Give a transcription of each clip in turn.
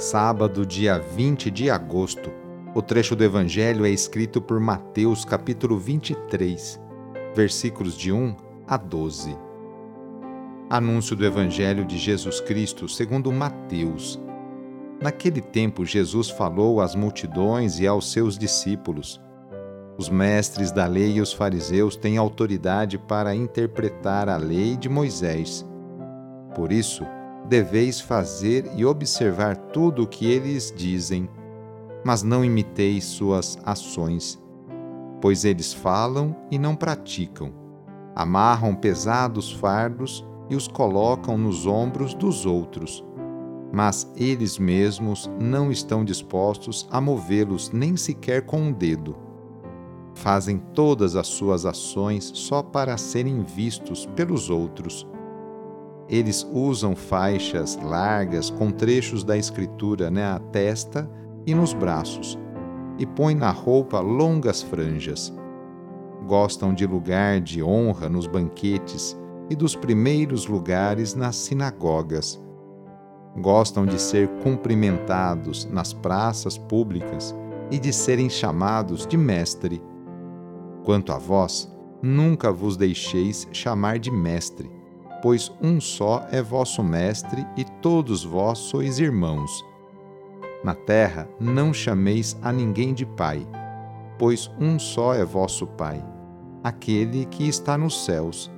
sábado, dia 20 de agosto. O trecho do Evangelho é escrito por Mateus, capítulo 23, versículos de 1 a 12. Anúncio do Evangelho de Jesus Cristo segundo Mateus. Naquele tempo, Jesus falou às multidões e aos seus discípulos. Os mestres da lei e os fariseus têm autoridade para interpretar a lei de Moisés. Por isso, deveis fazer e observar tudo o que eles dizem, mas não imiteis suas ações, pois eles falam e não praticam. Amarram pesados fardos e os colocam nos ombros dos outros, mas eles mesmos não estão dispostos a movê-los nem sequer com um dedo. Fazem todas as suas ações só para serem vistos pelos outros eles usam faixas largas com trechos da escritura na testa e nos braços, e põem na roupa longas franjas. Gostam de lugar de honra nos banquetes e dos primeiros lugares nas sinagogas. Gostam de ser cumprimentados nas praças públicas e de serem chamados de mestre. Quanto a vós, nunca vos deixeis chamar de mestre pois um só é vosso Mestre e todos vós sois irmãos. Na terra não chameis a ninguém de Pai, pois um só é vosso Pai, aquele que está nos céus.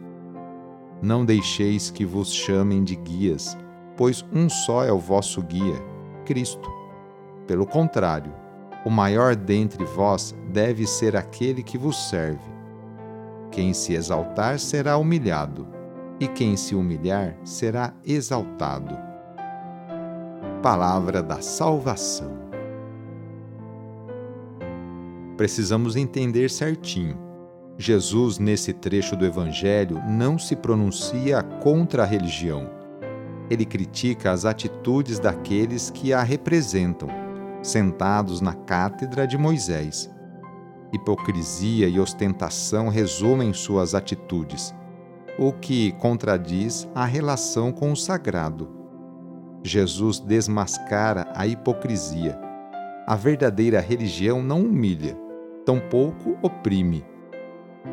Não deixeis que vos chamem de guias, pois um só é o vosso guia, Cristo. Pelo contrário, o maior dentre vós deve ser aquele que vos serve. Quem se exaltar será humilhado e quem se humilhar será exaltado. Palavra da Salvação. Precisamos entender certinho. Jesus, nesse trecho do Evangelho, não se pronuncia contra a religião. Ele critica as atitudes daqueles que a representam, sentados na cátedra de Moisés. Hipocrisia e ostentação resumem suas atitudes o que contradiz a relação com o sagrado. Jesus desmascara a hipocrisia. A verdadeira religião não humilha, tampouco oprime.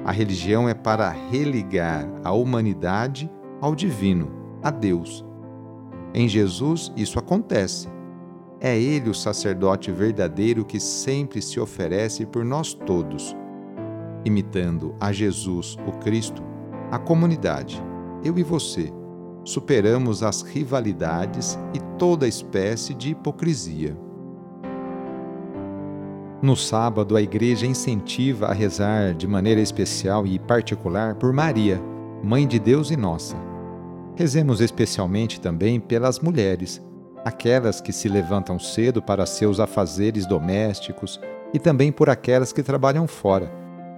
A religião é para religar a humanidade ao divino, a Deus. Em Jesus, isso acontece. É Ele o sacerdote verdadeiro que sempre se oferece por nós todos. Imitando a Jesus, o Cristo, a comunidade, eu e você, superamos as rivalidades e toda espécie de hipocrisia. No sábado, a igreja incentiva a rezar de maneira especial e particular por Maria, Mãe de Deus e nossa. Rezemos especialmente também pelas mulheres, aquelas que se levantam cedo para seus afazeres domésticos e também por aquelas que trabalham fora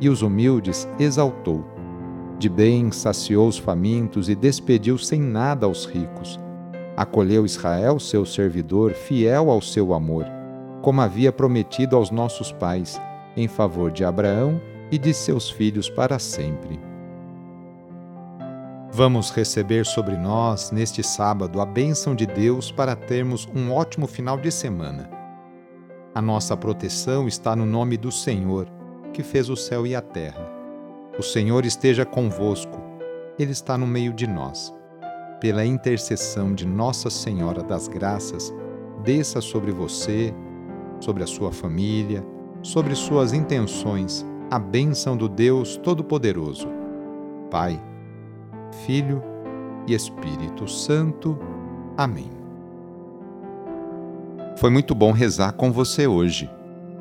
e os humildes exaltou. De bem saciou os famintos e despediu sem nada aos ricos. Acolheu Israel, seu servidor, fiel ao seu amor, como havia prometido aos nossos pais em favor de Abraão e de seus filhos para sempre. Vamos receber sobre nós, neste sábado, a bênção de Deus para termos um ótimo final de semana. A nossa proteção está no nome do Senhor, que fez o céu e a terra. O Senhor esteja convosco, Ele está no meio de nós. Pela intercessão de Nossa Senhora das Graças, desça sobre você, sobre a sua família, sobre suas intenções a bênção do Deus Todo-Poderoso, Pai, Filho e Espírito Santo. Amém. Foi muito bom rezar com você hoje.